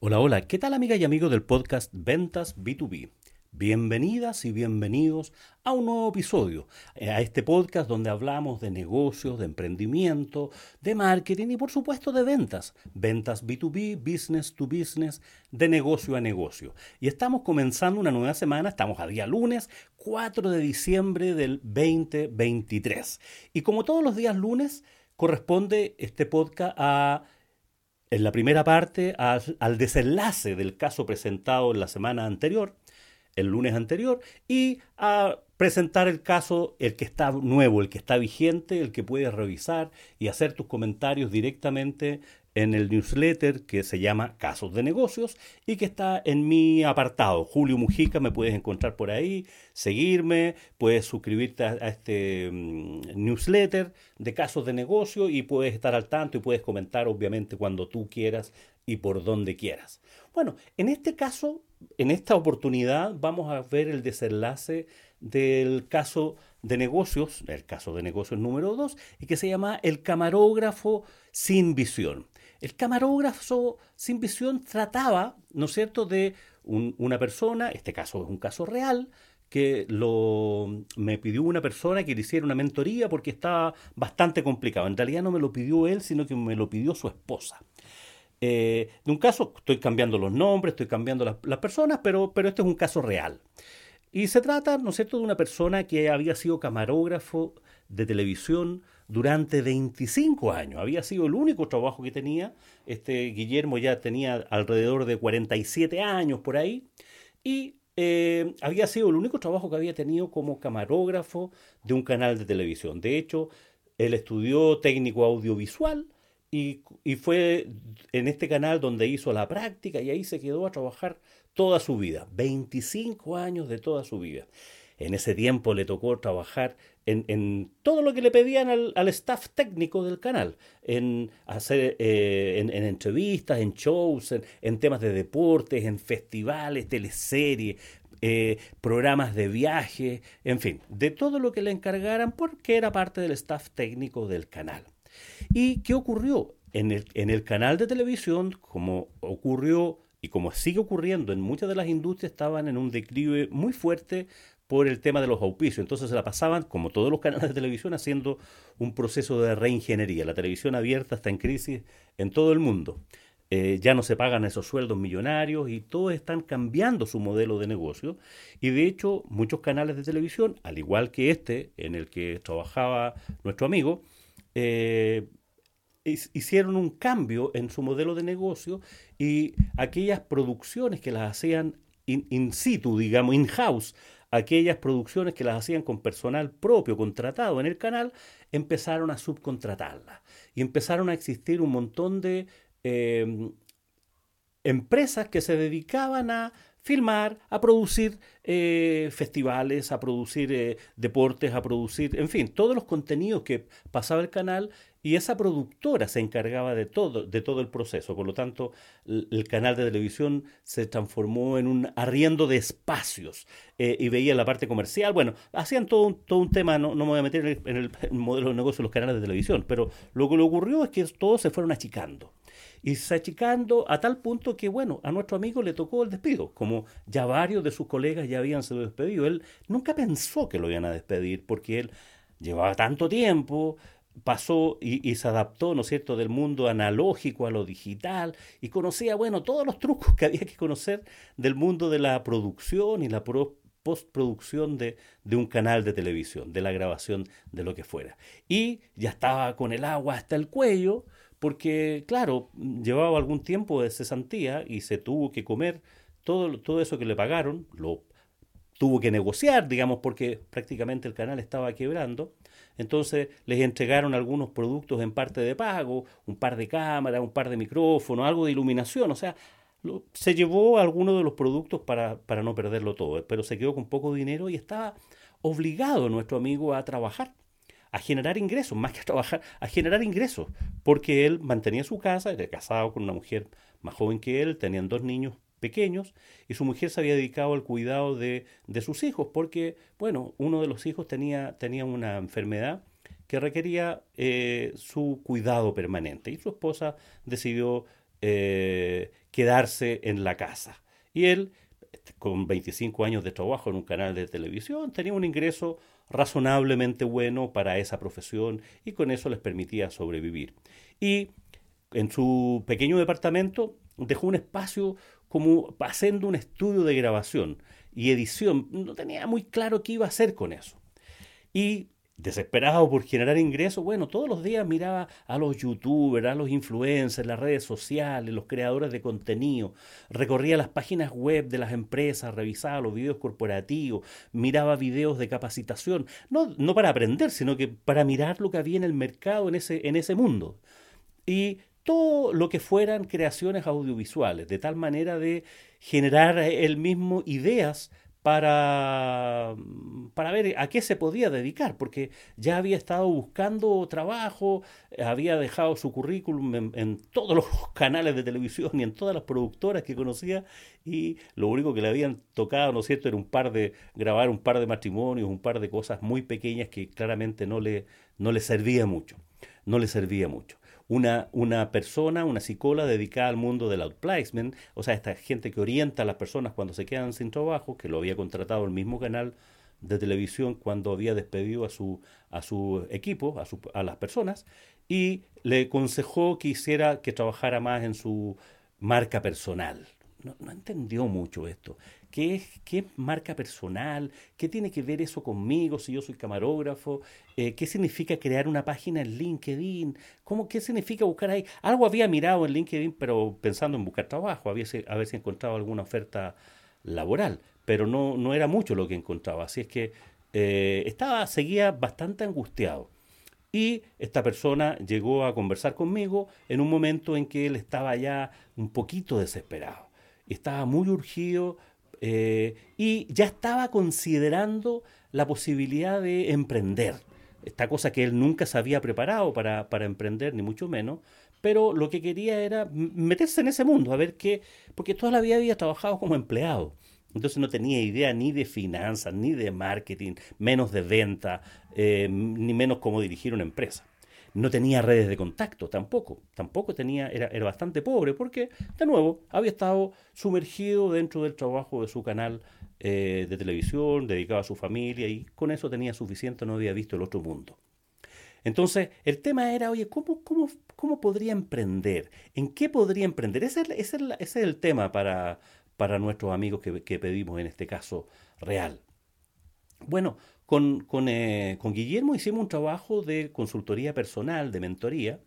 Hola, hola, ¿qué tal amiga y amigo del podcast Ventas B2B? Bienvenidas y bienvenidos a un nuevo episodio, eh, a este podcast donde hablamos de negocios, de emprendimiento, de marketing y por supuesto de ventas. Ventas B2B, business to business, de negocio a negocio. Y estamos comenzando una nueva semana, estamos a día lunes 4 de diciembre del 2023. Y como todos los días lunes, corresponde este podcast a en la primera parte al, al, desenlace del caso presentado en la semana anterior, el lunes anterior, y a presentar el caso, el que está nuevo, el que está vigente, el que puedes revisar y hacer tus comentarios directamente en el newsletter que se llama Casos de Negocios y que está en mi apartado. Julio Mujica, me puedes encontrar por ahí, seguirme, puedes suscribirte a, este um, newsletter de Casos de Negocio y puedes estar al tanto y puedes comentar obviamente cuando tú quieras y por donde quieras. Bueno, en este caso, en esta oportunidad vamos a ver el desenlace del caso de negocios, el caso de negocios número 2, y que se llama el camarógrafo sin visión. El camarógrafo sin visión trataba, ¿no es cierto?, de un, una persona, este caso es un caso real, que me pidió una persona que le hiciera una mentoría porque estaba bastante complicado. En realidad no me lo pidió él, sino que me lo pidió su esposa. Eh, de un caso, estoy cambiando los nombres, estoy cambiando las, personas, pero, pero este es un caso real. Y se trata, ¿no es cierto?, de una persona que había sido camarógrafo de televisión durante 25 años. Había sido el único trabajo que tenía. Este Guillermo ya tenía alrededor de 47 años por ahí. Y eh, había sido el único trabajo que había tenido como camarógrafo de un canal de televisión. De hecho, él estudió técnico audiovisual y, fue en este canal donde hizo la práctica y ahí se quedó a trabajar toda su vida, 25 años de toda su vida. En ese tiempo le tocó trabajar en, todo lo que le pedían al, staff técnico del canal, en hacer eh, en, en, entrevistas, en shows, en, en, temas de deportes, en festivales, teleseries, eh, programas de viaje, en fin, de todo lo que le encargaran porque era parte del staff técnico del canal. ¿Y qué ocurrió? En el, canal de televisión, como ocurrió y como sigue ocurriendo en muchas de las industrias, estaban en un declive muy fuerte por el tema de los auspicios. Entonces se la pasaban, como todos los canales de televisión, haciendo un proceso de reingeniería. La televisión abierta está en crisis en todo el mundo. Eh, ya no se pagan esos sueldos millonarios y todos están cambiando su modelo de negocio. Y de hecho, muchos canales de televisión, al igual que este, en el que trabajaba nuestro amigo, eh, hicieron un cambio en su modelo de negocio y aquellas producciones que las hacían in, situ, digamos, in-house, aquellas producciones que las hacían con personal propio, contratado en el canal, empezaron a subcontratarlas. Y empezaron a existir un montón de eh, empresas que se dedicaban a filmar, a producir eh, festivales, a producir eh, deportes, a producir, en fin, todos los contenidos que pasaba el canal y esa productora se encargaba de todo, de todo el proceso. Por lo tanto, el, canal de televisión se transformó en un arriendo de espacios eh, y veía la parte comercial. Bueno, hacían todo un, todo un tema, no, no me voy a meter en el, en el modelo de negocio de los canales de televisión, pero lo que le ocurrió es que todos se fueron achicando y se achicando a tal punto que, bueno, a nuestro amigo le tocó el despido, como ya varios de sus colegas ya habían sido despedidos. Él nunca pensó que lo iban a despedir porque él llevaba tanto tiempo, pasó y, se adaptó, ¿no es cierto?, del mundo analógico a lo digital y conocía, bueno, todos los trucos que había que conocer del mundo de la producción y la pro postproducción de, de, un canal de televisión, de la grabación de lo que fuera. Y ya estaba con el agua hasta el cuello, porque, claro, llevaba algún tiempo de cesantía y se tuvo que comer todo, todo eso que le pagaron, lo tuvo que negociar, digamos, porque prácticamente el canal estaba quebrando. Entonces les entregaron algunos productos en parte de pago, un par de cámaras, un par de micrófonos, algo de iluminación, o sea, se llevó algunos de los productos para, para no perderlo todo, pero se quedó con poco dinero y estaba obligado nuestro amigo a trabajar a generar ingresos, más que a trabajar, a generar ingresos, porque él mantenía su casa, era casado con una mujer más joven que él, tenían dos niños pequeños y su mujer se había dedicado al cuidado de, de sus hijos porque, bueno, uno de los hijos tenía, tenía una enfermedad que requería eh, su cuidado permanente y su esposa decidió eh, quedarse en la casa. Y él, con 25 años de trabajo en un canal de televisión, tenía un ingreso razonablemente bueno para esa profesión y con eso les permitía sobrevivir. Y en su pequeño departamento dejó un espacio como haciendo un estudio de grabación y edición. No tenía muy claro qué iba a hacer con eso. Y desesperado por generar ingresos, bueno, todos los días miraba a los youtubers, a los influencers, las redes sociales, los creadores de contenido, recorría las páginas web de las empresas, revisaba los videos corporativos, miraba videos de capacitación, no, no para aprender, sino que para mirar lo que había en el mercado en ese, en ese mundo. Y todo lo que fueran creaciones audiovisuales, de tal manera de generar él mismo ideas para, para ver a qué se podía dedicar, porque ya había estado buscando trabajo, había dejado su currículum en, todos los canales de televisión y en todas las productoras que conocía, y lo único que le habían tocado, ¿no es cierto?, era un par de, grabar un par de matrimonios, un par de cosas muy pequeñas que claramente no le, no le servía mucho, no le servía mucho una, una persona, una psicóloga dedicada al mundo del outplacement, o sea, esta gente que orienta a las personas cuando se quedan sin trabajo, que lo había contratado el mismo canal de televisión cuando había despedido a su, a su equipo, a, su, a las personas, y le aconsejó que hiciera que trabajara más en su marca personal. No, entendió mucho esto. ¿Qué es, qué marca personal? ¿Qué tiene que ver eso conmigo si yo soy camarógrafo? Eh, ¿Qué significa crear una página en LinkedIn? ¿Cómo, ¿Qué significa buscar ahí? Algo había mirado en LinkedIn, pero pensando en buscar trabajo, a ver si encontraba alguna oferta laboral, pero no, no era mucho lo que encontraba. Así es que eh, estaba, seguía bastante angustiado. Y esta persona llegó a conversar conmigo en un momento en que él estaba ya un poquito desesperado. Estaba muy urgido eh, y ya estaba considerando la posibilidad de emprender. Esta cosa que él nunca se había preparado para, para emprender, ni mucho menos, pero lo que quería era meterse en ese mundo, a ver qué, porque toda la vida había trabajado como empleado. Entonces no tenía idea ni de finanzas, ni de marketing, menos de venta, eh, ni menos cómo dirigir una empresa no tenía redes de contacto tampoco, tampoco tenía, era, era bastante pobre porque, de nuevo, había estado sumergido dentro del trabajo de su canal eh, de televisión, dedicado a su familia y con eso tenía suficiente, no había visto el otro mundo. Entonces, el tema era, oye, ¿cómo, cómo, cómo podría emprender? ¿En qué podría emprender? Ese, ese es el tema para, para nuestros amigos que, que pedimos en este caso real. Bueno, eh, con, Guillermo hicimos un trabajo de consultoría personal, de mentoría,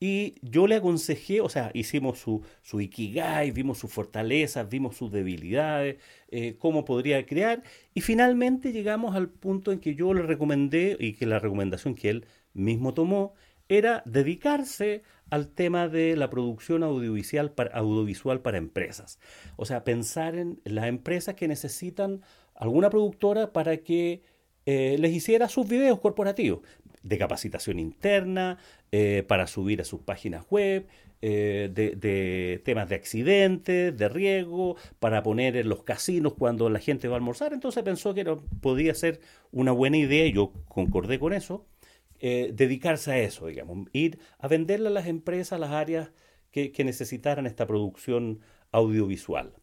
y yo le aconsejé, o sea, hicimos su, su Ikigai, vimos sus fortalezas, vimos sus debilidades, eh, cómo podría crear, y finalmente llegamos al punto en que yo le recomendé, y que la recomendación que él mismo tomó, era dedicarse al tema de la producción audiovisual para, audiovisual para empresas. O sea, pensar en las empresas que necesitan alguna productora para que eh, les hiciera sus videos corporativos de capacitación interna, eh, para subir a sus páginas web, eh, de, temas de accidentes, de riesgo, para poner en los casinos cuando la gente va a almorzar. Entonces pensó que podía ser una buena idea, y yo concordé con eso, dedicarse a eso, digamos, ir a venderle a las empresas las áreas que necesitaran esta producción audiovisual.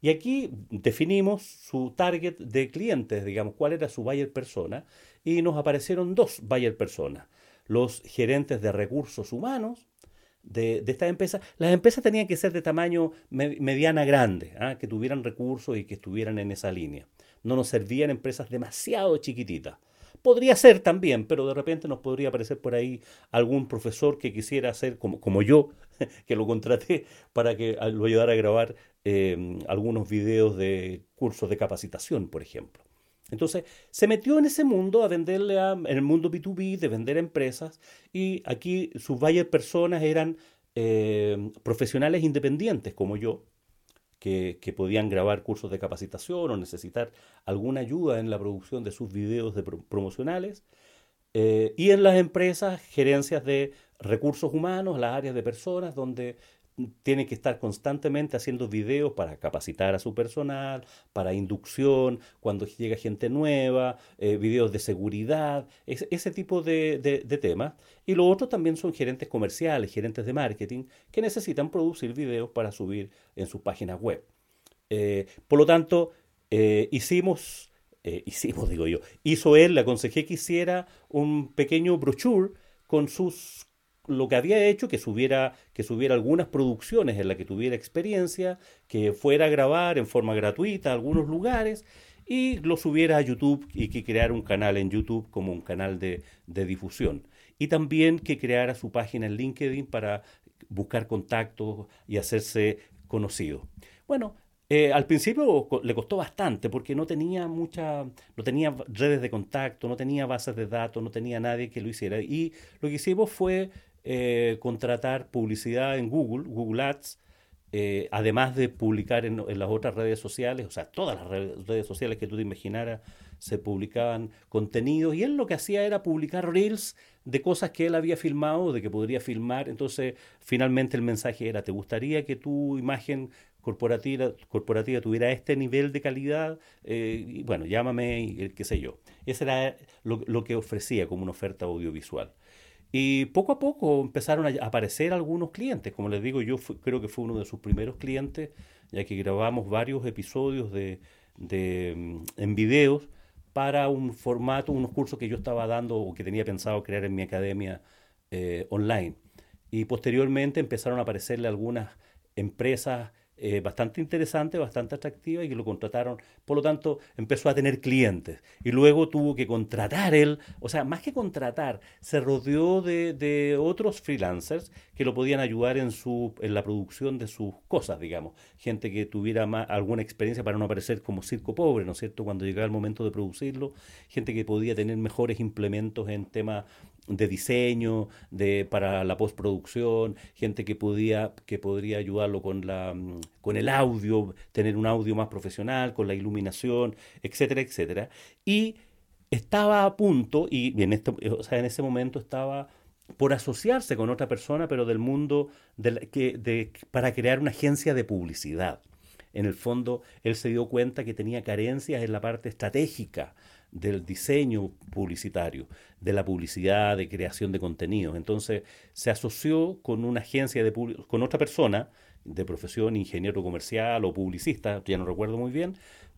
Y aquí definimos su target de clientes, digamos, cuál era su buyer persona, y nos aparecieron dos buyer personas. Los gerentes de recursos humanos de, de estas empresas. Las empresas tenían que ser de tamaño mediana grande, ¿ah? que tuvieran recursos y que estuvieran en esa línea. No nos servían empresas demasiado chiquititas. Podría ser también, pero de repente nos podría aparecer por ahí algún profesor que quisiera hacer, como, como yo, que lo contraté para que lo ayudara a grabar em, algunos videos de cursos de capacitación, por ejemplo. Entonces, se metió en ese mundo a venderle a, en el mundo B2B, de vender empresas, y aquí sus varias personas eran em, profesionales independientes como yo, que, podían grabar cursos de capacitación o necesitar alguna ayuda en la producción de sus videos de promocionales. Eh, y en las empresas, gerencias de recursos humanos, las áreas de personas, donde tiene que estar constantemente haciendo videos para capacitar a su personal, para inducción, cuando llega gente nueva, eh, videos de seguridad, ese tipo de, temas. Y lo otro también son gerentes comerciales, gerentes de marketing, que necesitan producir videos para subir en sus páginas web. Eh, por lo tanto, eh, hicimos, hicimos, digo yo, hizo él, le aconsejé que hiciera un pequeño brochure con sus lo que había hecho, que subiera, que subiera algunas producciones en las que tuviera experiencia, que fuera a grabar en forma gratuita a algunos lugares y lo subiera a YouTube y que creara un canal en YouTube como un canal de, de difusión. Y también que creara su página en LinkedIn para buscar contactos y hacerse conocido. Bueno, eh, al principio le costó bastante porque no tenía mucha, no tenía redes de contacto, no tenía bases de datos, no tenía nadie que lo hiciera. Y lo que hicimos fue eh, contratar publicidad en Google, Google Ads, eh, además de publicar en, las otras redes sociales, o sea, todas las redes, sociales que tú te imaginaras se publicaban contenidos y él lo que hacía era publicar reels de cosas que él había filmado, de que podría filmar. Entonces, finalmente el mensaje era, ¿te gustaría que tu imagen corporativa, corporativa tuviera este nivel de calidad? Eh, y bueno, llámame, y, qué sé yo. Ese era lo que ofrecía como una oferta audiovisual. Y poco a poco empezaron a aparecer algunos clientes. Como les digo, yo creo que fue uno de sus primeros clientes, ya que grabamos varios episodios de, mm, en videos para un formato, unos cursos que yo estaba dando o que tenía pensado crear en mi academia eh, online. Y posteriormente empezaron a aparecerle algunas empresas eh, bastante interesante, bastante atractiva y que lo contrataron. Por lo tanto, empezó a tener clientes y luego tuvo que contratar él, o sea, más que contratar, se rodeó de, de otros freelancers que lo podían ayudar en, su, en la producción de sus cosas, digamos. Gente que tuviera más, alguna experiencia para no aparecer como circo pobre, ¿no es cierto?, cuando llegaba el momento de producirlo. Gente que podía tener mejores implementos en temas de diseño, de, para la postproducción, gente que podía, que podría ayudarlo con la mm, con el audio, tener un audio más profesional, con la iluminación, etcétera, etcétera. Y estaba a punto, y en, este, o sea, en ese momento estaba por asociarse con otra persona, pero del mundo de, que, de, para crear una agencia de publicidad. En el fondo, él se dio cuenta que tenía carencias en la parte estratégica del diseño publicitario, de la publicidad, de creación de contenidos. Entonces se asoció con una agencia de con otra persona de profesión, ingeniero comercial o publicista, ya no recuerdo muy bien,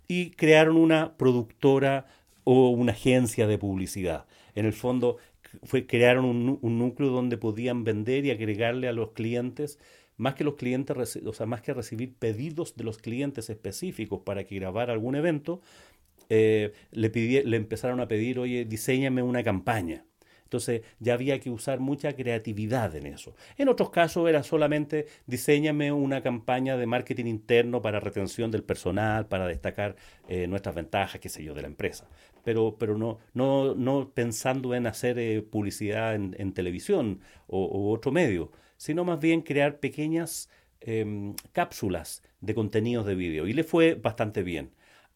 y crearon una productora o una agencia de publicidad. En el fondo fue, crearon un, núcleo donde podían vender y agregarle a los clientes más que los clientes, más que recibir pedidos de los clientes específicos para que grabara algún evento, eh, le, le empezaron a pedir, oye, diseñame una campaña. Entonces ya había que usar mucha creatividad en eso. En otros casos era solamente diseñame una campaña de marketing interno para retención del personal, para destacar eh, nuestras ventajas, qué sé yo, de la empresa. Pero, pero no, no, no pensando en hacer eh, publicidad en, televisión o, otro medio, sino más bien crear pequeñas em, cápsulas de contenidos de vídeo. Y le fue bastante bien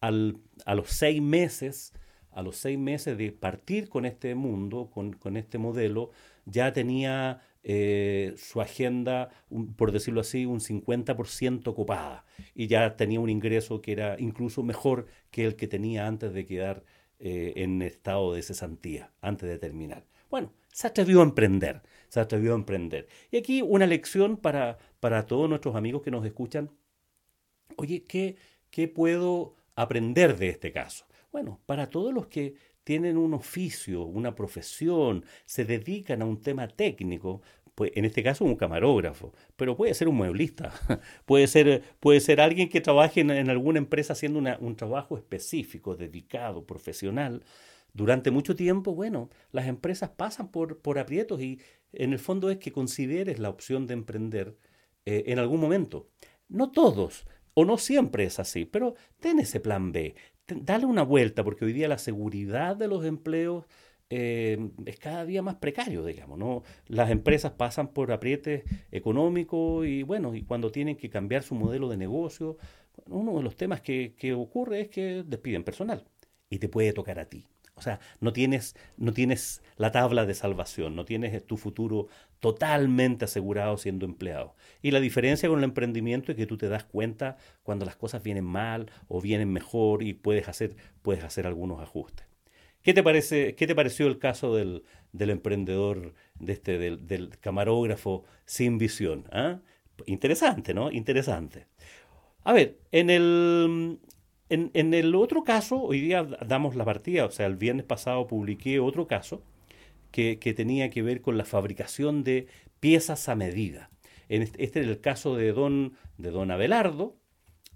a los seis meses, a los seis meses de partir con este mundo, con, este modelo, ya tenía eh, su agenda, por decirlo así, un 50% copada y ya tenía un ingreso que era incluso mejor que el que tenía antes de quedar eh, en estado de cesantía, antes de terminar. Bueno, se atrevió a emprender, se atrevió a emprender. Y aquí una lección para, para todos nuestros amigos que nos escuchan. Oye, ¿qué, qué puedo aprender de este caso? Bueno, para todos los que tienen un oficio, una profesión, se dedican a un tema técnico, pues en este caso un camarógrafo, pero puede ser un mueblista, puede ser, puede ser alguien que trabaje en, alguna empresa haciendo un trabajo específico, dedicado, profesional. Durante mucho tiempo, bueno, las empresas pasan por, por aprietos y en el fondo es que consideres la opción de emprender eh, en algún momento. No todos, o no siempre es así, pero ten ese plan B, dale una vuelta, porque hoy día la seguridad de los empleos eh, es cada día más precario, digamos, ¿no? Las empresas pasan por aprietes económicos y bueno, y cuando tienen que cambiar su modelo de negocio, uno de los temas que, que ocurre es que despiden personal y te puede tocar a ti. O sea, no tienes, no tienes la tabla de salvación, no tienes tu futuro totalmente asegurado siendo empleado. Y la diferencia con el emprendimiento es que tú te das cuenta cuando las cosas vienen mal o vienen mejor y puedes hacer, puedes hacer algunos ajustes. ¿Qué te, parece, qué te pareció el caso del, emprendedor, de este, del, camarógrafo sin visión? ¿ah? Interesante, ¿no? Interesante. A ver, en el, en, el otro caso, hoy día damos la partida, o sea, el viernes pasado publiqué otro caso que, tenía que ver con la fabricación de piezas a medida. Este, este, es el caso de don, de Abelardo,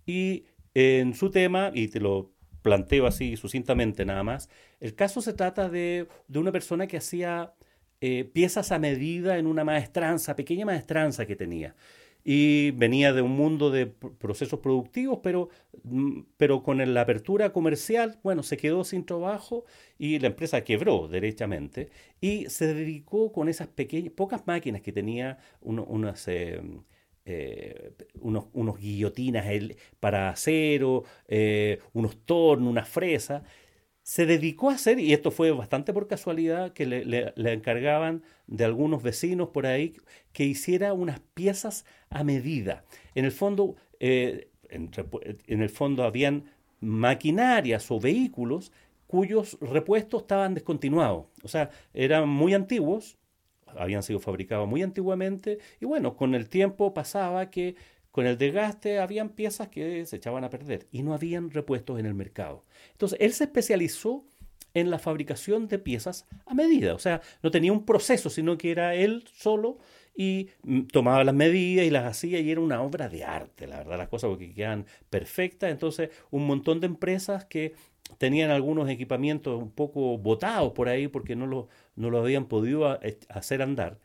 y en su tema, y te lo planteo así sucintamente nada más, el caso se trata de, una persona que hacía eh, piezas a medida en una maestranza, pequeña maestranza que tenía y venía de un mundo de procesos productivos, pero, mm, pero con la apertura comercial, bueno, se quedó sin trabajo y la empresa quebró derechamente y se dedicó con esas pequeñas, pocas máquinas que tenía, unas... Eh, eh, unos, unos, guillotinas para acero, eh, unos tornos, una fresa, se dedicó a hacer, y esto fue bastante por casualidad, que le, encargaban de algunos vecinos por ahí que hiciera unas piezas a medida. En el fondo, eh, en, el fondo habían maquinarias o vehículos cuyos repuestos estaban descontinuados. O sea, eran muy antiguos, habían sido fabricados muy antiguamente, y bueno, con el tiempo pasaba que con el desgaste habían piezas que se echaban a perder y no habían repuestos en el mercado. Entonces, él se especializó en la fabricación de piezas a medida, o sea, no tenía un proceso, sino que era él solo y mm, tomaba las medidas y las hacía y era una obra de arte, la verdad, las cosas porque quedan perfectas. Entonces, un montón de empresas que tenían algunos equipamientos un poco botados por ahí porque no lo, no lo habían podido eh, hacer andar,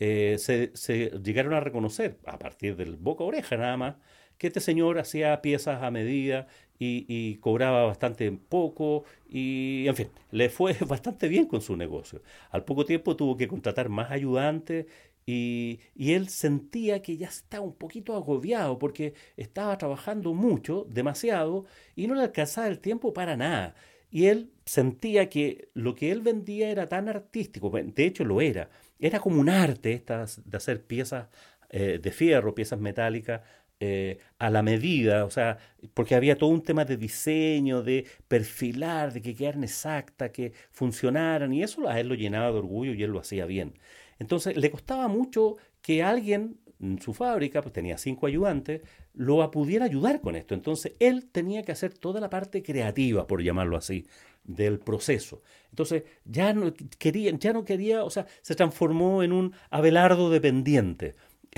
eh, se, llegaron a reconocer, a partir del boca oreja nada más, que este señor hacía piezas a medida y, cobraba bastante poco y, en fin, le fue bastante bien con su negocio. Al poco tiempo tuvo que contratar más ayudantes y, y, él sentía que ya estaba un poquito agobiado porque estaba trabajando mucho, demasiado, y no le alcanzaba el tiempo para nada. Y él sentía que lo que él vendía era tan artístico, de hecho lo era, era como un arte estas de hacer piezas eh, de fierro, piezas metálicas eh, a la medida, o sea, porque había todo un tema de diseño, de perfilar, de que quedaran exactas, que funcionaran, y eso a él lo llenaba de orgullo y él lo hacía bien. Entonces le costaba mucho que alguien en su fábrica, pues tenía cinco ayudantes, lo pudiera ayudar con esto. Entonces él tenía que hacer toda la parte creativa, por llamarlo así, del proceso. Entonces ya no quería, ya no quería, o sea, se transformó en un Abelardo dependiente.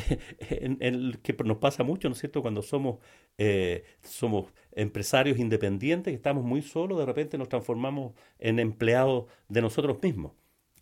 que nos pasa mucho, ¿no es cierto? Cuando somos, eh, somos empresarios independientes, que estamos muy solos, de repente nos transformamos en empleados de nosotros mismos.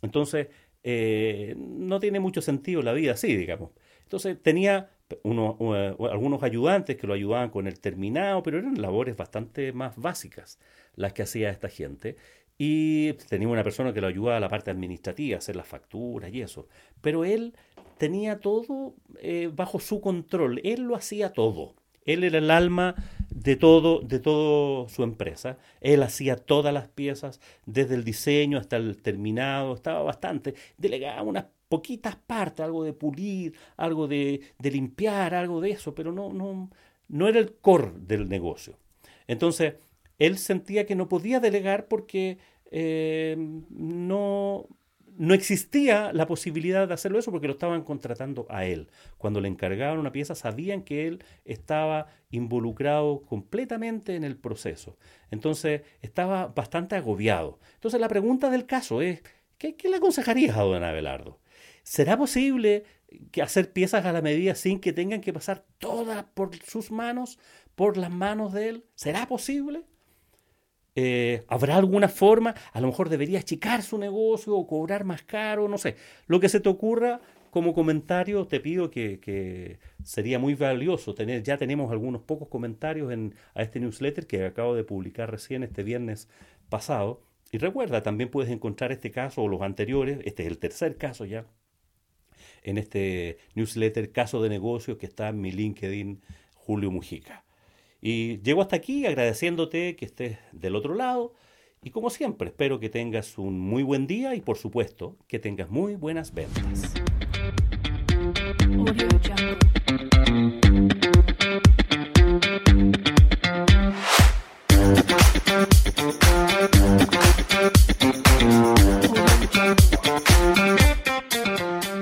Entonces, eh, no tiene mucho sentido la vida así, digamos. Entonces tenía algunos ayudantes que lo ayudaban con el terminado, pero eran labores bastante más básicas las que hacía esta gente. Y tenía una persona que lo ayudaba a la parte administrativa, hacer las facturas y eso. Pero él tenía todo eh, bajo su control, él lo hacía todo. Él era el alma de todo, de todo su empresa. Él hacía todas las piezas, desde el diseño hasta el terminado, estaba bastante, delegaba unas poquitas partes, algo de pulir, algo de, limpiar, algo de eso, pero no, no, no era el core del negocio. Entonces, él sentía que no podía delegar porque eh, no, no existía la posibilidad de hacerlo eso porque lo estaban contratando a él. Cuando le encargaban una pieza sabían que él estaba involucrado completamente en el proceso. Entonces estaba bastante agobiado. Entonces la pregunta del caso es, ¿qué, le aconsejarías a don Abelardo? ¿Será posible que hacer piezas a la medida sin que tengan que pasar todas por sus manos, por las manos de él? ¿Será posible? Eh, ¿Habrá alguna forma? A lo mejor debería achicar su negocio o cobrar más caro, no sé. Lo que se te ocurra como comentario, te pido que, sería muy valioso tener, ya tenemos algunos pocos comentarios en, a este newsletter que acabo de publicar recién este viernes pasado. Y recuerda, también puedes encontrar este caso o los anteriores, este es el tercer caso ya, en este newsletter Caso de Negocios que está en mi LinkedIn Julio Mujica. Y llego hasta aquí agradeciéndote que estés del otro lado Y como siempre, espero que tengas un muy buen día y por supuesto que tengas muy buenas ventas.